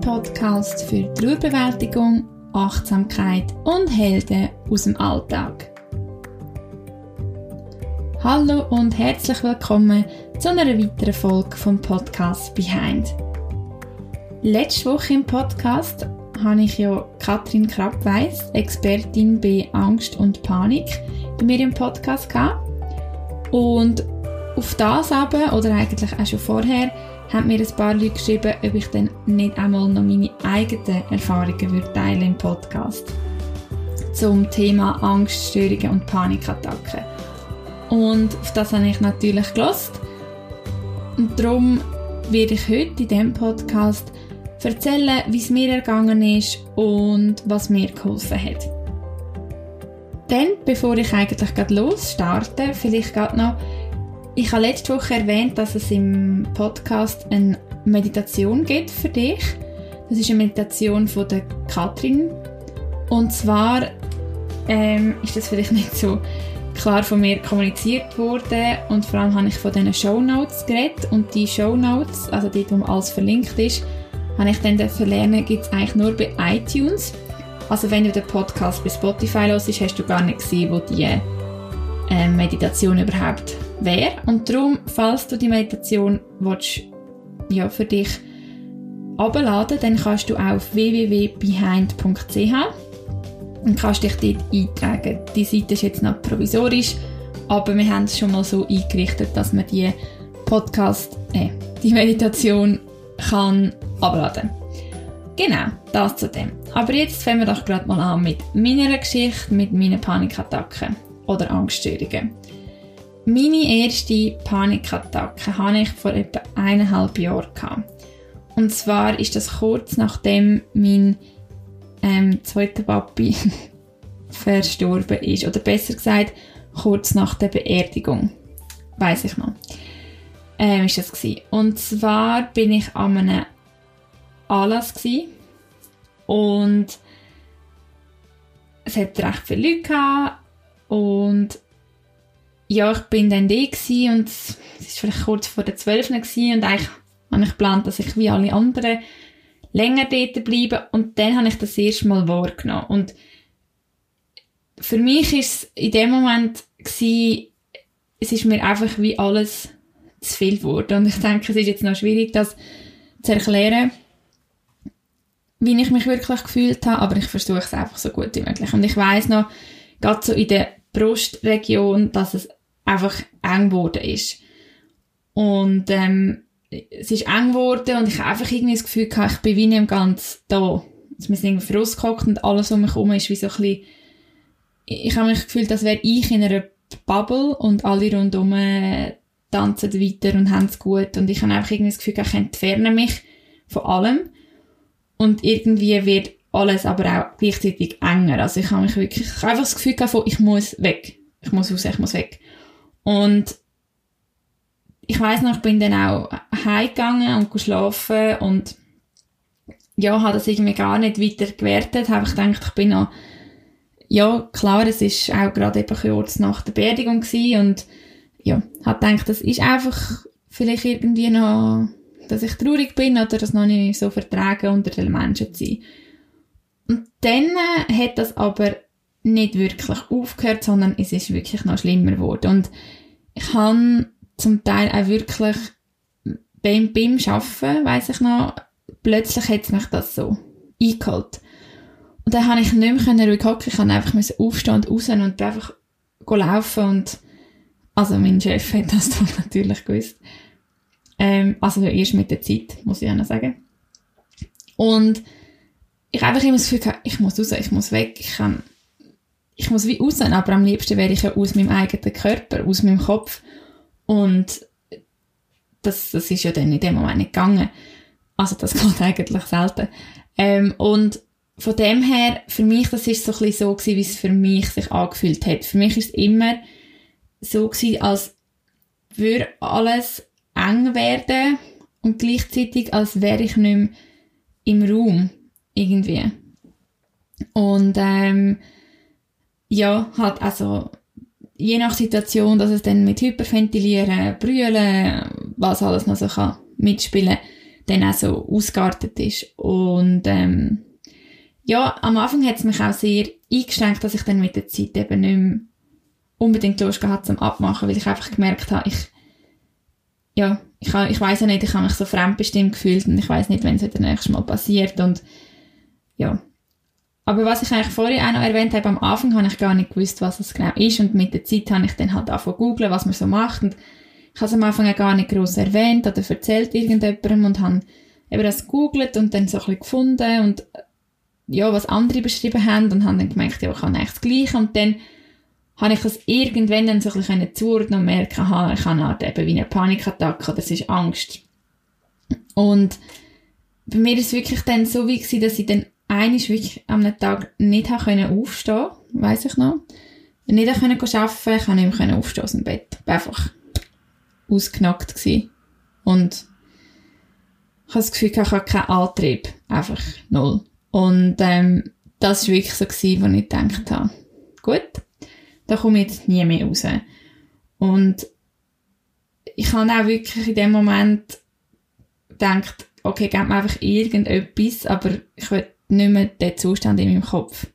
Podcast für Trauerbewältigung, Achtsamkeit und Helden aus dem Alltag. Hallo und herzlich willkommen zu einer weiteren Folge vom Podcast Behind. Letzte Woche im Podcast habe ich ja Katrin Krappweiss, Expertin bei Angst und Panik, bei mir im Podcast gehabt. Und auf das aber, oder eigentlich auch schon vorher, haben mir ein paar Leute geschrieben, ob ich dann nicht einmal noch meine eigenen Erfahrungen würde teilen im Podcast. Zum Thema Angststörungen und Panikattacken. Und auf das habe ich natürlich gelost. Und darum werde ich heute in diesem Podcast erzählen, wie es mir ergangen ist und was mir geholfen hat. Dann, bevor ich eigentlich gerade losstarte, vielleicht gerade noch, ich habe letzte Woche erwähnt, dass es im Podcast eine Meditation gibt für dich. Das ist eine Meditation von der Katrin. Und zwar ähm, ist das vielleicht nicht so klar von mir kommuniziert worden und vor allem habe ich von diesen Show Notes geredet und die Show Notes, also die, wo alles verlinkt ist, habe ich dann lernen, gibt es eigentlich nur bei iTunes. Also wenn du den Podcast bei Spotify hörst, hast du gar nicht gesehen, wo die äh, Meditation überhaupt wäre. Und darum, falls du die Meditation willst, ja, für dich abladen, dann kannst du auf www.behind.ch und kannst dich dort eintragen. Die Seite ist jetzt noch provisorisch, aber wir haben es schon mal so eingerichtet, dass man die Podcast, äh, die Meditation kann abladen. Genau, das zu dem. Aber jetzt fangen wir doch gerade mal an mit meiner Geschichte, mit meinen Panikattacken oder Angststörungen. Meine erste Panikattacke hatte ich vor etwa eineinhalb Jahren. Und zwar ist das kurz nachdem mein ähm, zweiter Papi verstorben ist. Oder besser gesagt, kurz nach der Beerdigung. Weiß ich noch. Ähm, ist das gewesen. Und zwar bin ich an einem Anlass. Und es hat recht viele Leute gehabt. Und ja, ich bin dann da und es war vielleicht kurz vor der 12. gewesen, und eigentlich habe ich geplant, dass ich wie alle anderen länger dort bleibe und dann habe ich das erste Mal wahrgenommen und für mich ist es in dem Moment gewesen, es ist mir einfach wie alles zu viel geworden und ich denke, es ist jetzt noch schwierig, das zu erklären, wie ich mich wirklich gefühlt habe, aber ich versuche es einfach so gut wie möglich und ich weiß noch, gerade so in der Brustregion, dass es einfach eng geworden ist. Und ähm, es ist eng geworden und ich habe einfach irgendwie das Gefühl gehabt, ich bin wie nicht ganz da. Wir sind irgendwie rausgehockt und alles um mich herum ist wie so ein bisschen, ich habe mich gefühlt, als wäre ich in einer Bubble und alle rundherum tanzen weiter und haben es gut und ich habe einfach irgendwie das Gefühl, ich entferne mich von allem und irgendwie wird alles aber auch gleichzeitig enger. Also ich habe mich wirklich, ich habe einfach das Gefühl gehabt, ich muss weg. Ich muss raus, ich muss weg. Und ich weiß noch, ich bin dann auch heimgegangen und geschlafen und ja, habe das irgendwie gar nicht weiter gewertet, habe ich gedacht, ich bin noch, ja, klar, es ist auch gerade eben kurz nach der Beerdigung gewesen und ja, habe gedacht, das ist einfach vielleicht irgendwie noch, dass ich traurig bin oder das noch nicht so vertragen, unter den Menschen zu sein. Und dann äh, hat das aber nicht wirklich aufgehört, sondern es ist wirklich noch schlimmer geworden. Und ich habe zum Teil auch wirklich beim, beim Arbeiten, weiss ich noch, plötzlich hat mich das so eingeholt. Und dann habe ich nicht mehr ruhig hocken, ich musste einfach aufstehen und raus und einfach laufen und also mein Chef hat das dann natürlich gewusst. Ähm, also erst mit der Zeit, muss ich auch noch sagen. Und ich habe einfach immer das Gefühl ich muss raus, ich muss weg, ich kann ich muss wie raus, aber am liebsten wäre ich ja aus meinem eigenen Körper, aus meinem Kopf. Und das, das ist ja dann in dem Moment nicht gegangen. Also das geht eigentlich selten. Ähm, und von dem her, für mich, das ist so ein so gewesen, wie es für mich sich angefühlt hat. Für mich ist es immer so gewesen, als würde alles eng werden und gleichzeitig, als wäre ich nicht mehr im Raum. Irgendwie. Und, ähm, ja, halt also je nach Situation, dass es dann mit Hyperventilieren, Brüllen, was alles noch so kann mitspielen, dann auch so ausgeartet ist. Und ähm, ja, am Anfang hat es mich auch sehr eingeschränkt, dass ich dann mit der Zeit eben nicht mehr unbedingt Lust gehabt zum Abmachen, weil ich einfach gemerkt habe, ich, ja, ich, ich weiß ja nicht, ich habe mich so fremdbestimmt gefühlt und ich weiß nicht, wenn es wieder nächstes Mal passiert und ja. Aber was ich eigentlich vorher auch noch erwähnt habe, am Anfang habe ich gar nicht gewusst, was es genau ist. Und mit der Zeit habe ich dann halt angefangen zu googlen, was man so macht. Und ich habe es am Anfang gar nicht groß erwähnt oder erzählt irgendjemandem und habe eben das gegoogelt und dann so ein bisschen gefunden und ja, was andere beschrieben haben und habe dann gemerkt, ja, ich kann eigentlich das Gleiche. Und dann habe ich das irgendwann dann so ein bisschen zuordnen und merken, aha, ich habe halt eben wie eine Panikattacke, das ist Angst. Und bei mir ist es wirklich dann so wie gewesen, dass ich dann einisch wirklich am Tag nicht können aufstehen, weiß ich noch. Nicht können arbeiten, ich habe nicht mehr aufstehen aus dem Bett. Ich war einfach ausgenockt gewesen. Und ich habe das Gefühl, ich habe keinen Antrieb. Einfach null. Und ähm, das war wirklich so, gewesen, wo ich gedacht habe, gut, da komme ich jetzt nie mehr raus. Und ich habe auch wirklich in dem Moment gedacht, okay, gib mir einfach irgendetwas, aber ich will nicht mehr den Zustand in meinem Kopf.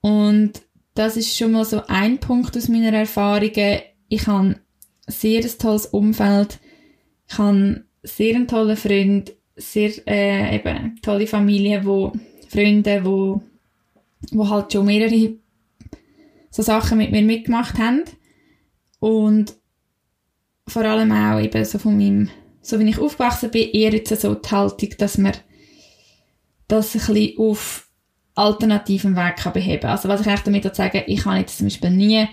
Und das ist schon mal so ein Punkt aus meiner Erfahrungen. Ich habe ein sehr tolles Umfeld. Ich habe sehr einen tollen Freund, sehr äh, eben tolle Familie, wo Freunde, wo, wo halt schon mehrere so Sachen mit mir mitgemacht haben. Und vor allem auch eben so von meinem, so wie ich aufgewachsen bin, eher jetzt so die Haltung, dass man das ein bisschen auf alternativen Weg kann beheben kann. Also was ich eigentlich damit sagen ich kann jetzt zum Beispiel nie,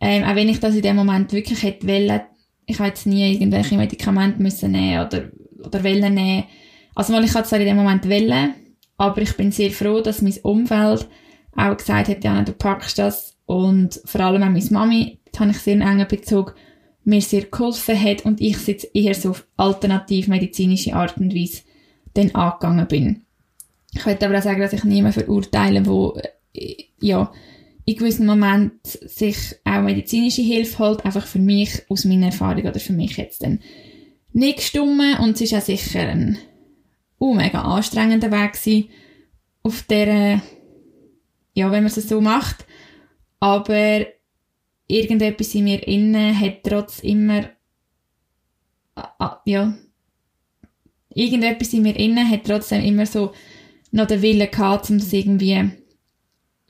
ähm, auch wenn ich das in dem Moment wirklich hätte wollen, ich habe jetzt nie irgendwelche Medikamente müssen nehmen oder, oder wollen nehmen. Also weil ich hatte es in dem Moment wollen, aber ich bin sehr froh, dass mein Umfeld auch gesagt hat, ja, du packst das. Und vor allem auch meine Mami, da habe ich sehr einen engen Bezug, mir sehr geholfen hat und ich jetzt eher so auf alternativmedizinische Art und Weise dann angegangen bin. Ich könnte aber auch sagen, dass ich niemanden verurteile, wo äh, ja, in gewissen Moment sich auch medizinische Hilfe holt, einfach für mich, aus meiner Erfahrung oder für mich jetzt dann nicht gestummen und es ist auch sicher ein uh, mega anstrengender Weg gewesen, auf der ja, wenn man es so macht. Aber irgendetwas in mir innen hat trotz immer, ja, irgendetwas in mir innen hat trotzdem immer so noch den Willen gehabt, um das irgendwie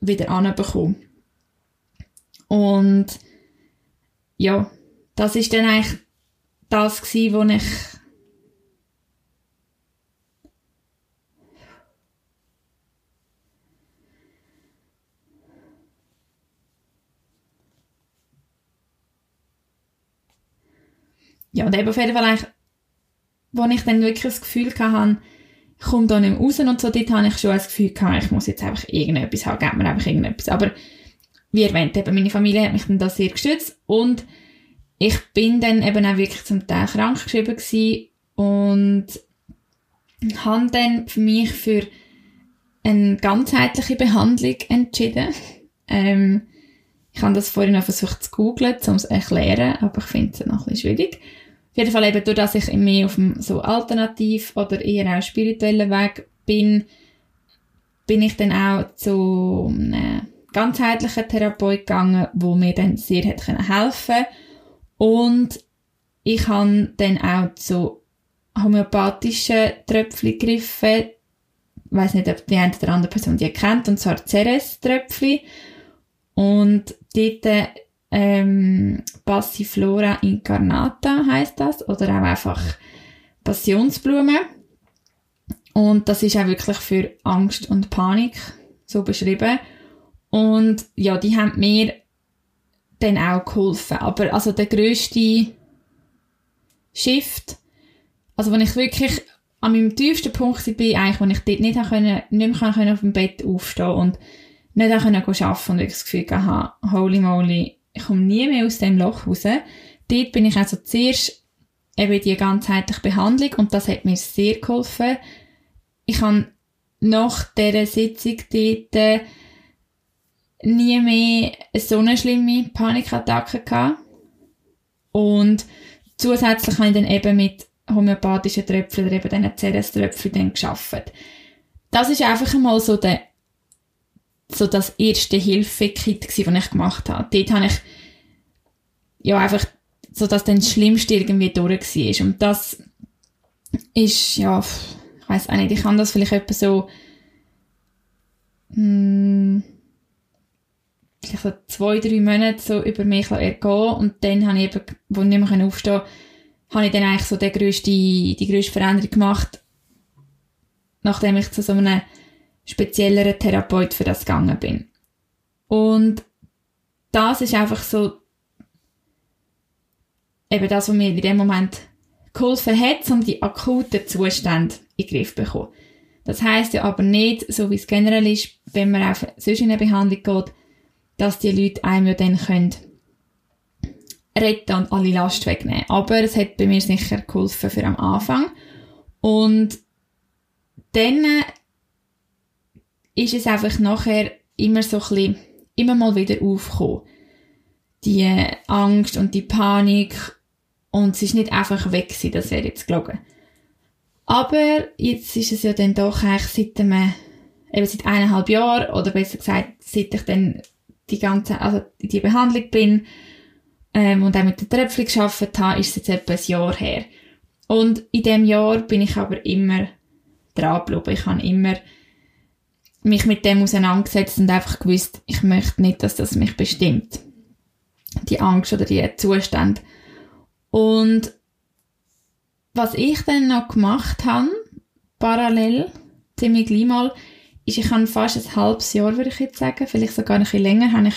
wieder anzubekommen. Und ja, das ist dann eigentlich das wo ich ja, und eben auf jeden Fall eigentlich, wo ich dann wirklich das Gefühl hatte, ich komme da nicht mehr raus und so, dort habe ich schon das Gefühl gehabt, ich muss jetzt einfach irgendetwas haben, gib mir einfach irgendetwas. Aber wie erwähnt, eben meine Familie hat mich dann da sehr gestützt und ich bin dann eben auch wirklich zum Teil krank geschrieben gewesen und habe dann für mich für eine ganzheitliche Behandlung entschieden. Ähm, ich habe das vorhin noch versucht zu googlen, um es zu erklären, aber ich finde es noch ein bisschen schwierig. Jeden Fall eben, durch dass ich mehr auf dem so alternativ oder eher auch spirituellen Weg bin, bin ich dann auch zu einem ganzheitlichen Therapeut gegangen, wo mir dann sehr hat helfen und ich habe dann auch zu homöopathischen Tröpfchen gegriffen. Ich weiss nicht, ob die eine oder andere Person die kennt, und zwar Ceres-Tröpfchen. Und dort ähm, Passiflora incarnata heißt das oder auch einfach Passionsblume. Und das ist auch wirklich für Angst und Panik so beschrieben. Und ja, die haben mir dann auch geholfen. Aber also der grösste Shift, also wenn ich wirklich an meinem tiefsten Punkt bin, eigentlich, wo ich dort nicht, können, nicht mehr können auf dem Bett aufstehen und nicht auch können arbeiten und ich das Gefühl hatte, holy moly, ich komme nie mehr aus dem Loch raus. Dort bin ich also zuerst eben die ganzheitliche Behandlung und das hat mir sehr geholfen. Ich habe nach dieser Sitzung dort äh, nie mehr so eine schlimme Panikattacke gehabt. Und zusätzlich habe ich dann eben mit homöopathischen Tröpfchen oder eben diesen Ceres-Tröpfchen dann geschafft. Das ist einfach einmal so der, so das erste Hilfe-Kit das ich gemacht habe. Dort habe ich, ja, einfach, so dass dann das Schlimmste irgendwie durch war. Und das ist, ja, ich weiß auch nicht, ich kann das vielleicht etwa so, hm, vielleicht so zwei, drei Monate so über mich ergehen und dann habe ich eben, wo ich nicht mehr aufstehen konnte, habe ich dann eigentlich so die grösste, die grösste Veränderung gemacht, nachdem ich zu so einem spezielleren Therapeut für das gegangen bin. Und das ist einfach so eben das, was mir in dem Moment geholfen hat, um die akuten Zustände in den Griff zu bekommen. Das heisst ja aber nicht, so wie es generell ist, wenn man auf sonst in eine Behandlung geht, dass die Leute einem ja dann können retten und alle Last wegnehmen. Aber es hat bei mir sicher geholfen für am Anfang. Und dann ist es einfach nachher immer so ein bisschen, immer mal wieder aufgekommen. Die Angst und die Panik. Und es ist nicht einfach weg gewesen, das wäre jetzt gelogen. Aber jetzt ist es ja dann doch eigentlich seit einem, eben seit eineinhalb Jahren, oder besser gesagt, seit ich dann die ganze, also die Behandlung bin, ähm, und auch mit der Tröpfchen gearbeitet habe, ist es jetzt etwa ein Jahr her. Und in dem Jahr bin ich aber immer dran geblieben. Ich habe immer mich mit dem auseinandergesetzt und einfach gewusst, ich möchte nicht, dass das mich bestimmt. Die Angst oder die Zustände. Und was ich dann noch gemacht habe, parallel, ziemlich gleich mal, ist, ich habe fast ein halbes Jahr, würde ich jetzt sagen, vielleicht sogar ein bisschen länger, habe ich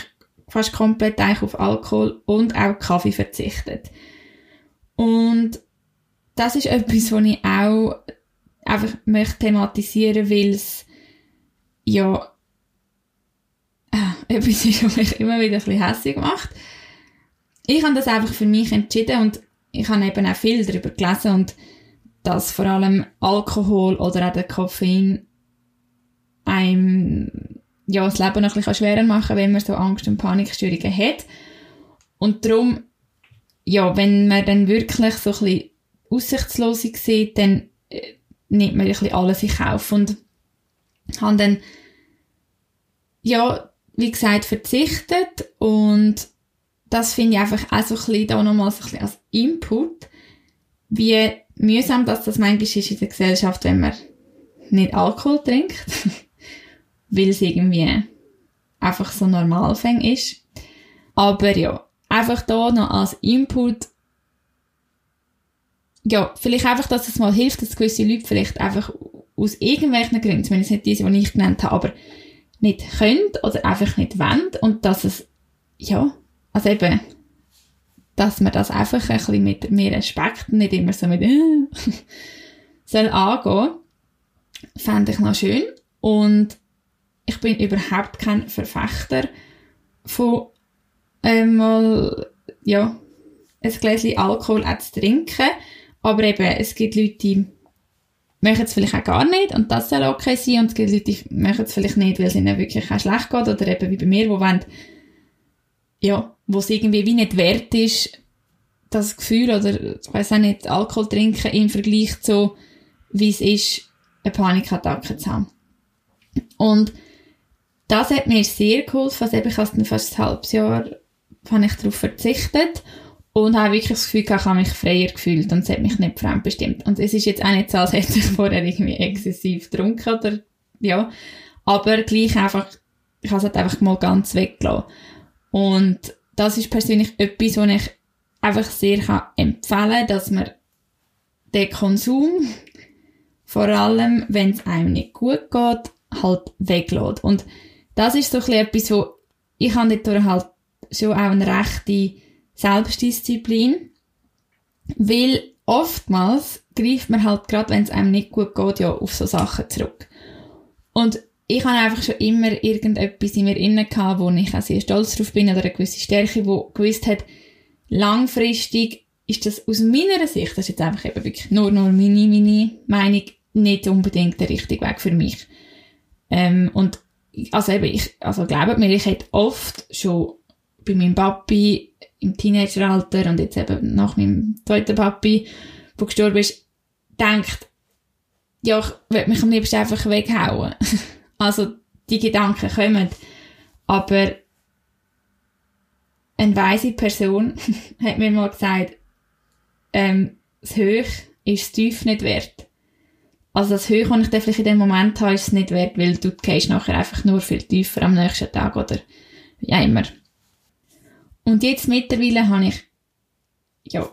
fast komplett eigentlich auf Alkohol und auch Kaffee verzichtet. Und das ist etwas, was ich auch einfach möchte thematisieren, weil es ja äh, etwas ist, was mich immer wieder ein bisschen hässlich macht. Ich habe das einfach für mich entschieden und ich habe eben auch viel darüber gelesen und dass vor allem Alkohol oder auch der Koffein einem ja, das Leben noch ein bisschen schwerer machen wenn man so Angst- und Panikstörungen hat. Und darum, ja, wenn man dann wirklich so ein bisschen aussichtslos sieht, dann äh, nimmt man ein bisschen alles in Kauf und haben dann, ja, wie gesagt, verzichtet und das finde ich einfach auch so ein bisschen da nochmal so ein bisschen als Input, wie mühsam dass das manchmal ist in der Gesellschaft, wenn man nicht Alkohol trinkt. weil es irgendwie einfach so Normalfäng ist. Aber ja, einfach da noch als Input, ja, vielleicht einfach, dass es mal hilft, dass gewisse Leute vielleicht einfach aus irgendwelchen Gründen, zumindest nicht diese, die ich genannt habe, aber nicht können oder einfach nicht wollen und dass es, ja, also eben, dass man das einfach ein bisschen mit mehr Respekt, nicht immer so mit, äh, soll angehen, fände ich noch schön. Und ich bin überhaupt kein Verfechter von einmal, ja, ein Gläschen Alkohol auch zu trinken. Aber eben, es gibt Leute, die machen es vielleicht auch gar nicht und das soll okay sein. Und es gibt Leute, die machen es vielleicht nicht, weil es ihnen wirklich auch schlecht geht oder eben wie bei mir, wo wollen, ja, wo es irgendwie wie nicht wert ist, das Gefühl oder, ich weiß auch nicht, Alkohol trinken im Vergleich zu, wie es ist, eine Panikattacke zu haben. Und das hat mir sehr geholfen. Also ich habe fast ein halbes Jahr habe ich darauf verzichtet und habe wirklich das Gefühl, ich habe mich freier gefühlt und es hat mich nicht fremdbestimmt. Und es ist jetzt auch nicht so, als hätte ich vorher irgendwie exzessiv getrunken oder, ja. Aber gleich einfach, ich habe es halt einfach mal ganz weggelassen. Und das ist persönlich etwas, was ich einfach sehr kann empfehlen dass man den Konsum, vor allem wenn es einem nicht gut geht, halt weglässt. Und das ist so ein etwas, wo ich habe dort halt schon auch eine rechte Selbstdisziplin, weil oftmals greift man halt gerade, wenn es einem nicht gut geht, ja auf so Sachen zurück. Und ich habe einfach schon immer irgendetwas in mir inne gehabt, wo ich auch sehr stolz drauf bin oder eine gewisse Stärke, wo gewusst hat, langfristig ist das aus meiner Sicht, das ist jetzt einfach eben wirklich nur, nur meine, meine Meinung, nicht unbedingt der richtige Weg für mich. Ähm, und also eben, ich, also glaubt mir, ich hätte oft schon bei meinem Papi im Teenageralter und jetzt eben nach meinem zweiten Papi, der gestorben ist, denkt, ja, ich will mich am liebsten einfach weghauen. also, die Gedanken kommen. Aber eine weise Person hat mir mal gesagt, ähm, das Hoch ist das Tief nicht wert. Also das Hoch, das ich dann vielleicht in dem Moment habe, ist es nicht wert, weil du gehst nachher einfach nur viel tiefer am nächsten Tag oder auch immer. Und jetzt mittlerweile habe ich, ja,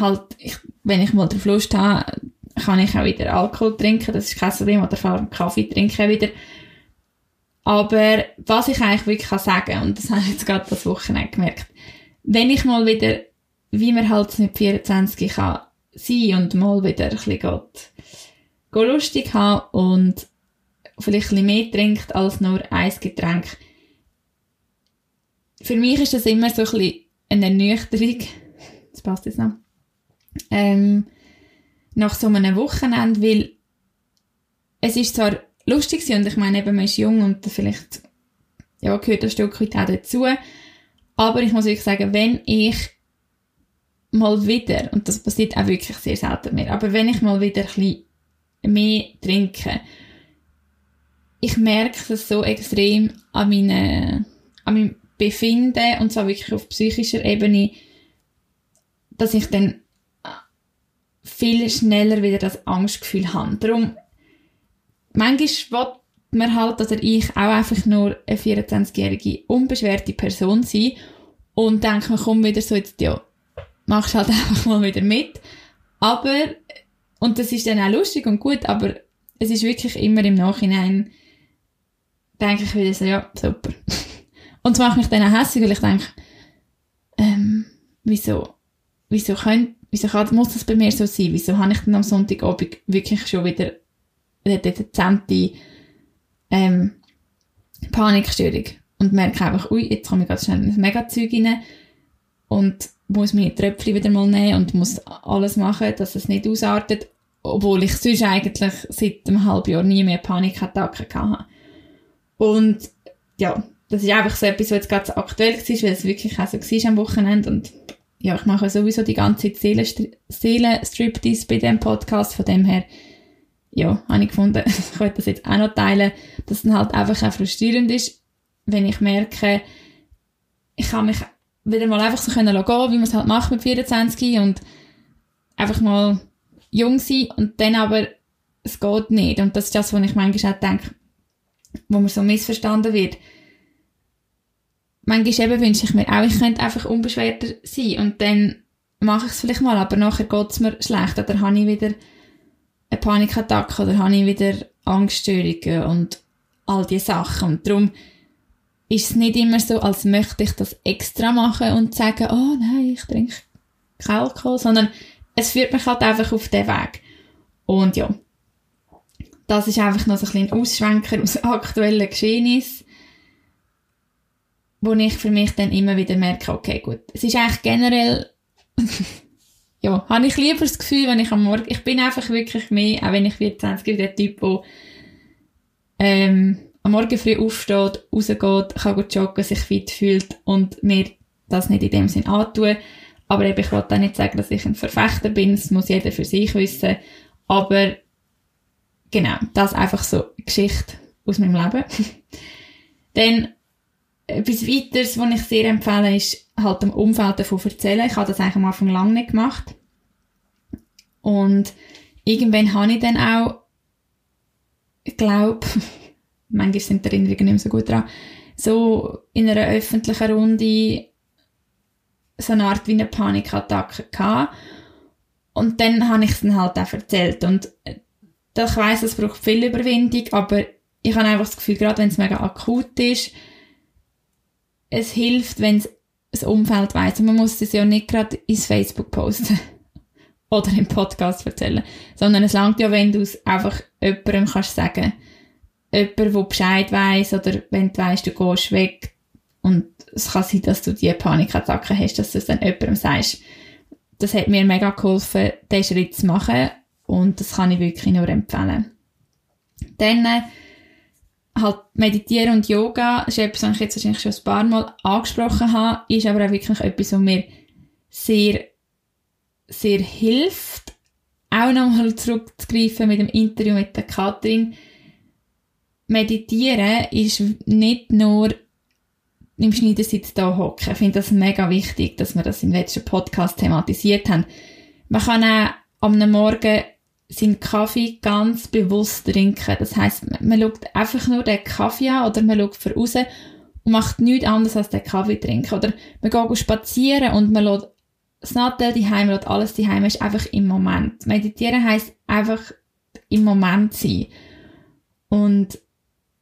halt, ich, wenn ich mal drauf Lust habe, kann ich auch wieder Alkohol trinken, das ist kein Problem, oder vor allem Kaffee trinken wieder. Aber was ich eigentlich wirklich kann sagen, und das habe ich jetzt gerade das Wochenende gemerkt, wenn ich mal wieder, wie man halt mit 24 kann sein und mal wieder ein bisschen geht, lustig haben und vielleicht ein bisschen mehr trinkt als nur ein Getränk. Für mich ist das immer so ein bisschen eine Ernüchterung. Das passt jetzt noch. Ähm, nach so einem Wochenende, weil es ist zwar lustig und ich meine eben, man ist jung und vielleicht ja, gehört ein Stück weit auch dazu, aber ich muss wirklich sagen, wenn ich mal wieder, und das passiert auch wirklich sehr selten mehr, aber wenn ich mal wieder ein bisschen mehr trinke, ich merke es so extrem an, meine, an meinem Befinden, und zwar wirklich auf psychischer Ebene, dass ich dann viel schneller wieder das Angstgefühl habe. Darum, manchmal will man halt, oder ich, auch einfach nur eine 24-jährige, unbeschwerte Person sein und denke, man kommt wieder so jetzt, ja, machst halt einfach mal wieder mit. Aber, und das ist dann auch lustig und gut, aber es ist wirklich immer im Nachhinein, denke ich wieder so, ja, super. Und es macht mich dann auch hässlich, weil ich denke, ähm, wieso, wieso könnt, wieso kann, muss das bei mir so sein? Wieso habe ich dann am Sonntagabend wirklich schon wieder eine dezente ähm, Panikstörung und merke einfach, ui, jetzt komme ich ganz schnell in ein Megazeug rein und muss meine Tröpfchen wieder mal nehmen und muss alles machen, dass es nicht ausartet, obwohl ich sonst eigentlich seit einem halben Jahr nie mehr Panikattacken hatte. Und ja, das ist einfach so etwas, was jetzt gerade so aktuell war, weil es wirklich auch so war am Wochenende. Und ja, ich mache sowieso die ganze Zeit Seelenstriptease bei dem Podcast, von dem her, ja, habe ich gefunden, ich wollte das jetzt auch noch teilen, dass es dann halt einfach auch frustrierend ist, wenn ich merke, ich kann mich wieder mal einfach so können wie man es halt macht mit 24 und einfach mal jung sein und dann aber, es geht nicht. Und das ist das, was ich manchmal auch denke, wo man so missverstanden wird manchmal eben wünsche ich mir auch, ich könnte einfach unbeschwerter sein. Und dann mache ich es vielleicht mal, aber nachher geht es mir schlecht. Oder habe ich wieder eine Panikattacke oder habe ich wieder Angststörungen und all diese Sachen. Und darum ist es nicht immer so, als möchte ich das extra machen und sagen, oh nein, ich trinke kein Alkohol, sondern es führt mich halt einfach auf den Weg. Und ja, das ist einfach noch so ein bisschen Ausschwenker aus aktuellen Geschehnissen wo ich für mich dann immer wieder merke, okay, gut, es ist eigentlich generell, ja, habe ich lieber das Gefühl, wenn ich am Morgen, ich bin einfach wirklich mehr, auch wenn ich 24 bin, der Typ, der ähm, am Morgen früh aufsteht, rausgeht, kann joggen, sich fit fühlt und mir das nicht in dem Sinn antun. Aber eben, ich wollte auch nicht sagen, dass ich ein Verfechter bin, das muss jeder für sich wissen. Aber genau, das ist einfach so eine Geschichte aus meinem Leben. Dann etwas weiteres, was ich sehr empfehle, ist halt im Umfeld davon erzählen. Ich habe das eigentlich am Anfang lange nicht gemacht. Und irgendwann habe ich dann auch, ich glaube, manchmal sind die Erinnerungen nicht mehr so gut dran, so in einer öffentlichen Runde so eine Art wie eine Panikattacke gehabt. Und dann habe ich es dann halt auch erzählt. Und äh, ich weiss, es braucht viel Überwindung, aber ich habe einfach das Gefühl, gerade wenn es mega akut ist, es hilft, wenn das Umfeld. Und man muss es ja nicht gerade ins Facebook posten oder im Podcast erzählen, sondern es langt ja, wenn du es einfach jemandem kannst sagen. Jemand, der Bescheid weiss oder wenn du weißt, du gehst weg und es kann sein, dass du die Panikattacke hast, dass du es dann jemandem sagst. Das hat mir mega geholfen, diesen Schritt zu machen und das kann ich wirklich nur empfehlen. Dann äh, halt Meditieren und Yoga ist etwas, was ich jetzt wahrscheinlich schon ein paar Mal angesprochen habe, ist aber auch wirklich etwas, was mir sehr, sehr hilft, auch nochmal zurückzugreifen mit dem Interview mit der Katrin, Meditieren ist nicht nur im Schneidersitz da hocken. Ich finde das mega wichtig, dass wir das im letzten Podcast thematisiert haben. Man kann auch am Morgen seinen Kaffee ganz bewusst trinken. Das heißt, man schaut einfach nur den Kaffee an oder man schaut voraus und macht nichts anderes als den Kaffee trinken. Oder man geht spazieren und man lässt das Nattel die Heim, lässt alles die Heim, ist einfach im Moment. Meditieren heisst einfach im Moment sein. Und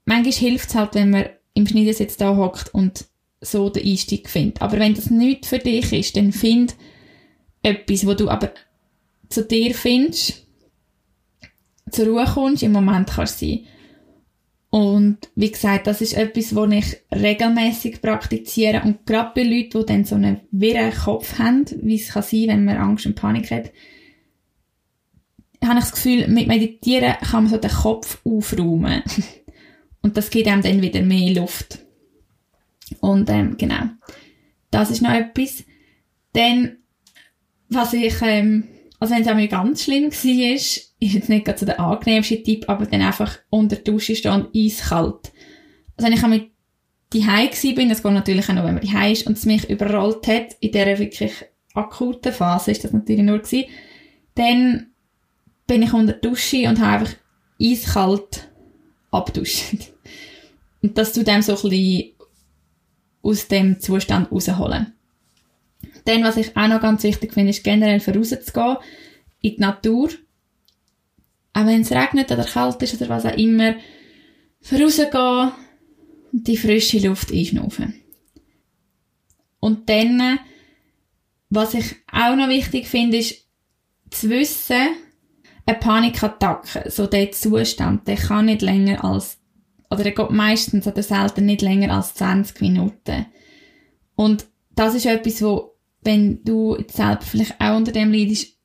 manchmal hilft es halt, wenn man im Schneidersitz da hockt und so den Einstieg findet. Aber wenn das nicht für dich ist, dann find etwas, wo du aber zu dir findest, zur Ruhe kommst, im Moment kannst sein. Und wie gesagt, das ist etwas, was ich regelmäßig praktiziere. Und gerade bei Leuten, die dann so einen wirren Kopf haben, wie es kann sein, wenn man Angst und Panik hat, habe ich das Gefühl, mit Meditieren kann man so den Kopf aufräumen. und das gibt einem dann wieder mehr Luft. Und ähm, genau, das ist noch etwas. Dann, was ich, ähm, also wenn es einmal ganz schlimm war, ist jetzt nicht gerade so der angenehmste Tipp, aber dann einfach unter der Dusche stehen, eiskalt. Also wenn ich mit die Hause bin, das geht natürlich auch noch, wenn man die ist und es mich überrollt hat, in dieser wirklich akuten Phase ist das natürlich nur gewesen, dann bin ich unter der Dusche und habe einfach eiskalt abduscht. Und das tut dem so ein bisschen aus dem Zustand rausholen. Dann, was ich auch noch ganz wichtig finde, ist generell vorauszugehen in die Natur. Auch wenn es regnet oder kalt ist oder was auch immer, vorausgehen und die frische Luft einschnaufen. Und dann, was ich auch noch wichtig finde, ist zu wissen, eine Panikattacke, so der Zustand, der kann nicht länger als oder er geht meistens oder selten nicht länger als 20 Minuten. Und das ist etwas, wo, wenn du jetzt selber vielleicht auch unter dem leidest,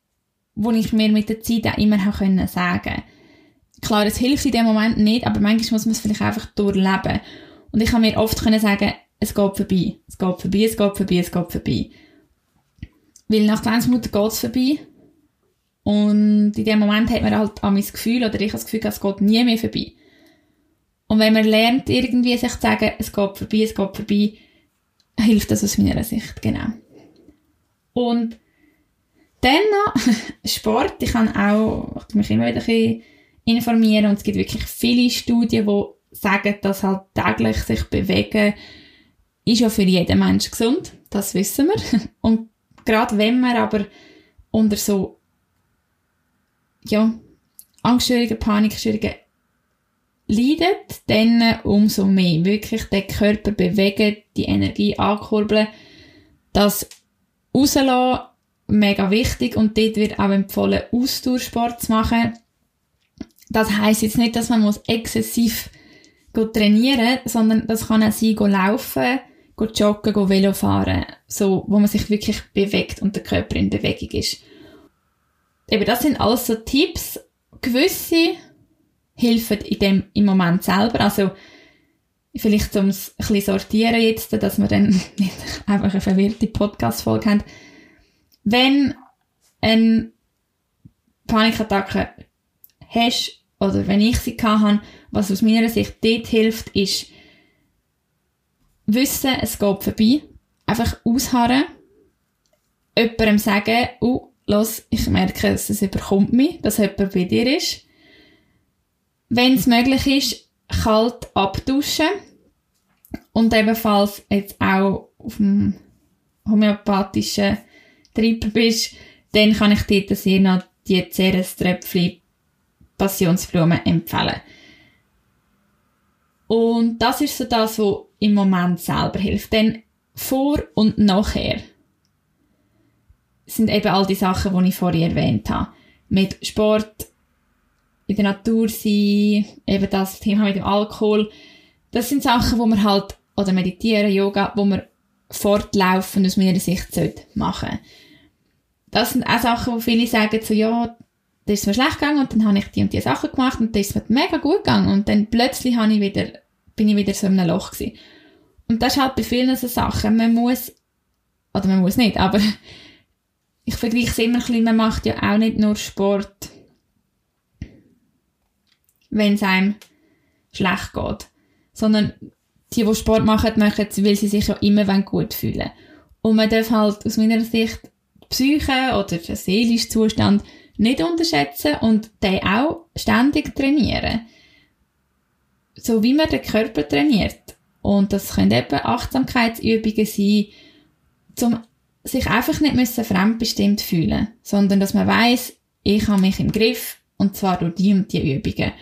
wo ich mir mit der Zeit auch immer habe können sagen. Klar, es hilft in dem Moment nicht, aber manchmal muss man es vielleicht einfach durchleben. Und ich habe mir oft können sagen, es geht vorbei, es geht vorbei, es geht vorbei, es geht vorbei. Weil nach 20 Minuten geht es vorbei. Und in dem Moment hat man halt an mein Gefühl, oder ich habe das Gefühl, es geht nie mehr vorbei. Und wenn man lernt, irgendwie sich zu sagen, es geht vorbei, es geht vorbei, hilft das aus meiner Sicht, genau. Und dann noch Sport. Ich kann auch, ich mich immer wieder ein informieren und es gibt wirklich viele Studien, die sagen, dass halt täglich sich bewegen ist ja für jeden Menschen gesund. Das wissen wir. Und gerade wenn man aber unter so, ja, Angststörungen, Panikstörungen leidet, dann umso mehr. Wirklich den Körper bewegen, die Energie ankurbeln, das rauslassen, mega wichtig und dort wird auch empfohlen, Ausdauersport zu machen. Das heisst jetzt nicht, dass man muss exzessiv trainieren muss, sondern das kann auch sein, laufen, joggen, Velo fahren, so, wo man sich wirklich bewegt und der Körper in Bewegung ist. Eben, das sind alles so Tipps. Gewisse helfen in dem, im Moment selber. Also, vielleicht um es ein bisschen sortieren jetzt, dass wir dann nicht einfach eine verwirrte Podcast-Folge haben. Wenn eine Panikattacke hast, oder wenn ich sie habe, was aus meiner Sicht dort hilft, ist, wissen, es geht vorbei. Einfach ausharren. Jemandem sagen, oh, los, ich merke, dass es überkommt mich, dass jemand bei dir ist wenn es möglich ist, kalt abduschen. Und ebenfalls jetzt auch auf dem homöopathischen Trip bist, dann kann ich dir sehr noch die Ceres-Tröpfchen Passionsblumen empfehlen. Und das ist so das, was im Moment selber hilft. Denn vor und nachher sind eben all die Sachen, die ich vorher erwähnt habe. Mit Sport, in der Natur sein, eben das Thema mit dem Alkohol. Das sind Sachen, wo man halt, oder meditieren, Yoga, wo man fortlaufend aus meiner Sicht sollte machen. Das sind auch Sachen, wo viele sagen so, ja, da ist es mir schlecht gegangen und dann habe ich die und die Sachen gemacht und das ist mir mega gut gegangen und dann plötzlich habe ich wieder, bin ich wieder so in einem Loch gewesen. Und das ist halt bei vielen so Sachen, man muss, oder man muss nicht, aber ich vergleiche es immer ein bisschen, man macht ja auch nicht nur Sport, wenn es einem schlecht geht, sondern die, die Sport machen, machen es, weil sie sich ja immer gut fühlen Und man darf halt aus meiner Sicht die Psyche oder den seelischen Zustand nicht unterschätzen und den auch ständig trainieren. So wie man den Körper trainiert. Und das können eben Achtsamkeitsübungen sein, um sich einfach nicht müssen fremdbestimmt fühlen, sondern dass man weiß, ich habe mich im Griff und zwar durch die und die Übungen.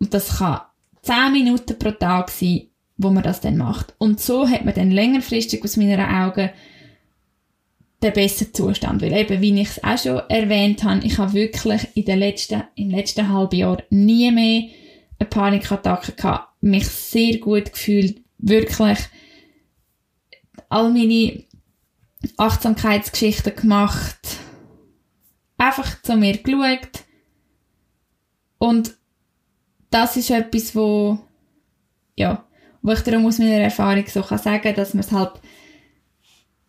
Und das kann 10 Minuten pro Tag sein, wo man das dann macht. Und so hat man dann längerfristig aus meiner Augen den besseren Zustand. Weil eben, wie ich es auch schon erwähnt habe, ich habe wirklich in den letzten, im letzten halben Jahr nie mehr eine Panikattacke gehabt. Mich sehr gut gefühlt. Wirklich all meine Achtsamkeitsgeschichten gemacht. Einfach zu mir geschaut. Und das ist etwas, wo, ja, wo ich darum aus meiner Erfahrung so kann sagen, dass man es halt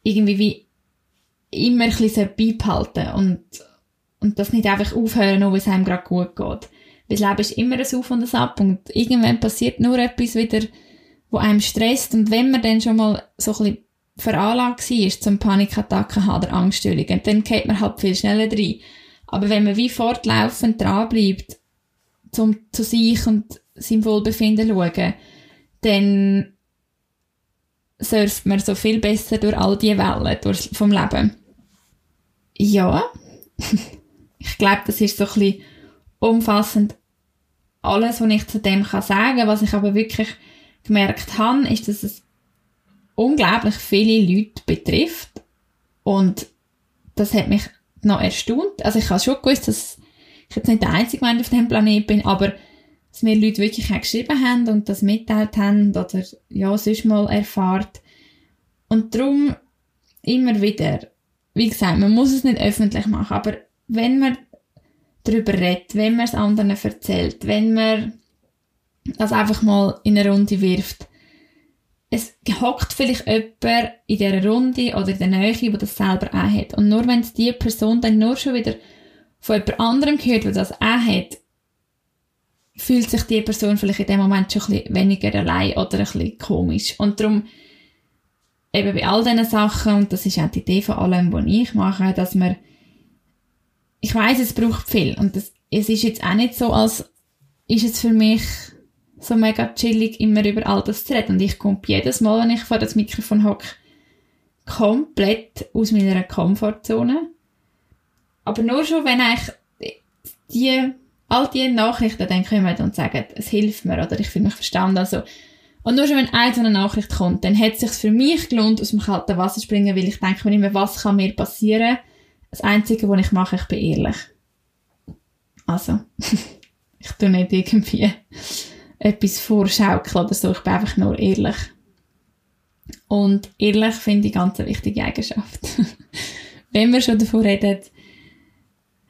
irgendwie wie immer ein bisschen beibehalten und, und das nicht einfach aufhören, nur weil es einem gerade gut geht. Weil das Leben ist immer ein Auf und ein Ab und irgendwann passiert nur etwas wieder, wo einem stresst und wenn man dann schon mal so ein bisschen veranlagt war zum Panikattacken oder Angststörungen, dann geht man halt viel schneller rein. Aber wenn man wie fortlaufend dranbleibt, zum zu sich und seinem Wohlbefinden schauen, dann surft man so viel besser durch all die Wellen durch, vom Leben. Ja, ich glaube, das ist so ein bisschen umfassend alles, was ich zu dem kann sagen. Was ich aber wirklich gemerkt habe, ist, dass es unglaublich viele Leute betrifft und das hat mich noch erstaunt. Also ich habe schon gewusst, dass ich jetzt nicht der einzige Mensch auf diesem Planeten bin, aber dass mir Leute wirklich auch geschrieben haben und das mitteilt haben oder ja, sonst mal erfahrt. Und darum immer wieder, wie gesagt, man muss es nicht öffentlich machen, aber wenn man darüber redet, wenn man es anderen erzählt, wenn man das einfach mal in eine Runde wirft, es hockt vielleicht jemand in dieser Runde oder in der Nähe, der das selber auch hat. Und nur wenn es die Person dann nur schon wieder von jemand anderem hört, der das auch hat, fühlt sich die Person vielleicht in dem Moment schon ein bisschen weniger allein oder ein bisschen komisch. Und darum, eben bei all diesen Sachen, und das ist auch die Idee von allem, was ich mache, dass man, ich weiß, es braucht viel, und das, es ist jetzt auch nicht so, als ist es für mich so mega chillig, immer über all das zu reden. Und ich komme jedes Mal, wenn ich vor das Mikrofon hocke, komplett aus meiner Komfortzone. Aber nur schon, wenn ich die all die Nachrichten dann kommen und sagen, es hilft mir oder ich fühle mich verstanden. Also, und nur schon wenn eine so eine Nachricht kommt, dann hat es sich für mich gelohnt, aus dem kalten Wasser springen, weil ich denke mir immer, was kann mir passieren? Das Einzige, was ich mache, ich bin ehrlich. Also, ich tue nicht irgendwie etwas vorschaukeln oder so, ich bin einfach nur ehrlich. Und ehrlich finde ich ganz eine wichtige Eigenschaft. wenn wir schon davon reden,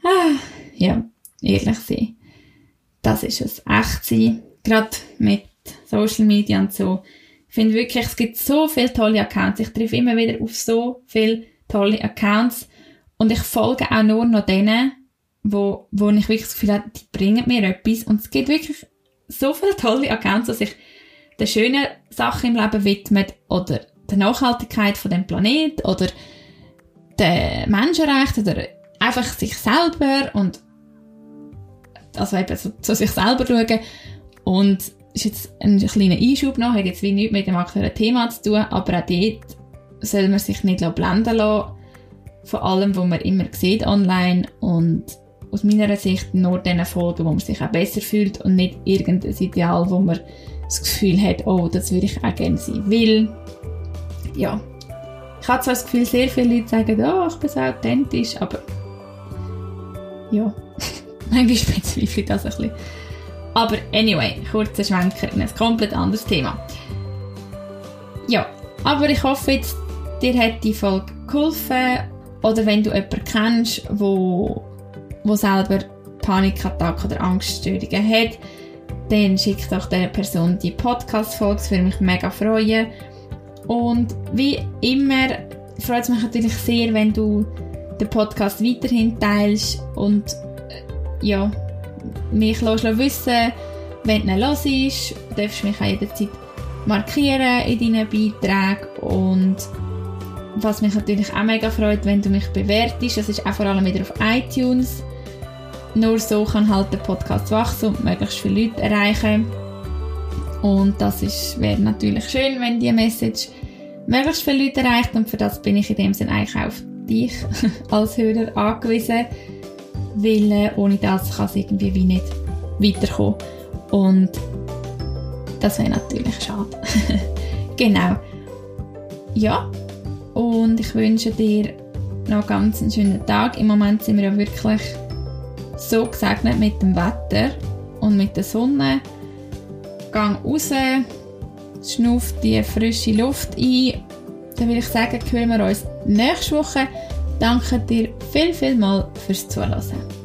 ah, ja, ehrlich sein. Das ist es. Echt sein. Gerade mit Social Media und so. Ich finde wirklich, es gibt so viele tolle Accounts. Ich treffe immer wieder auf so viele tolle Accounts. Und ich folge auch nur noch denen, wo, wo ich wirklich das Gefühl habe, die bringen mir etwas. Und es gibt wirklich so viele tolle Accounts, dass ich den schönen Sachen im Leben widmet oder der Nachhaltigkeit von dem Planet oder der Menschenrechte oder einfach sich selber und also eben so, so sich selber schauen. Und ist jetzt ein kleiner Einschub noch, hat jetzt wie nichts mit dem aktuellen Thema zu tun, aber auch dort soll man sich nicht blenden lassen von allem, was man immer sieht online und aus meiner Sicht nur den folgen, wo man sich auch besser fühlt und nicht irgendein Ideal, wo man das Gefühl hat, oh, das würde ich auch gerne sein. Weil, ja, ich habe zwar das Gefühl, sehr viele Leute sagen, oh, ich bin so authentisch, aber ja, Manchmal bezweifle ich das ein bisschen. Aber anyway, kurzer Schwenker in ein komplett anderes Thema. Ja, aber ich hoffe jetzt, dir hat die Folge geholfen. Oder wenn du jemanden kennst, wo, wo selber Panikattacken oder Angststörungen hat, dann schick doch der Person die Podcast-Folge, das würde mich mega freuen. Und wie immer freut es mich natürlich sehr, wenn du den Podcast weiterhin teilst und äh, ja, mich lässt wissen, wenn du los ist. Du darfst mich auch jederzeit markieren in deinen Beiträgen und was mich natürlich auch mega freut, wenn du mich bewertest, das ist auch vor allem wieder auf iTunes. Nur so kann halt der Podcast wachsen und möglichst viele Leute erreichen. Und das wäre natürlich schön, wenn die Message möglichst viele Leute erreicht und für das bin ich in dem Sinne eigentlich auch auf dich als Hörer angewiesen, weil äh, ohne das kann es irgendwie wie nicht weiterkommen. Und das wäre natürlich schade. genau. Ja, und ich wünsche dir noch ganz einen schönen Tag. Im Moment sind wir ja wirklich so gesegnet mit dem Wetter und mit der Sonne. Gang raus, schnuff die frische Luft ein. Dann will ich sagen, hören wir uns nächste Woche. Danke dir viel, viel mal fürs Zuhören.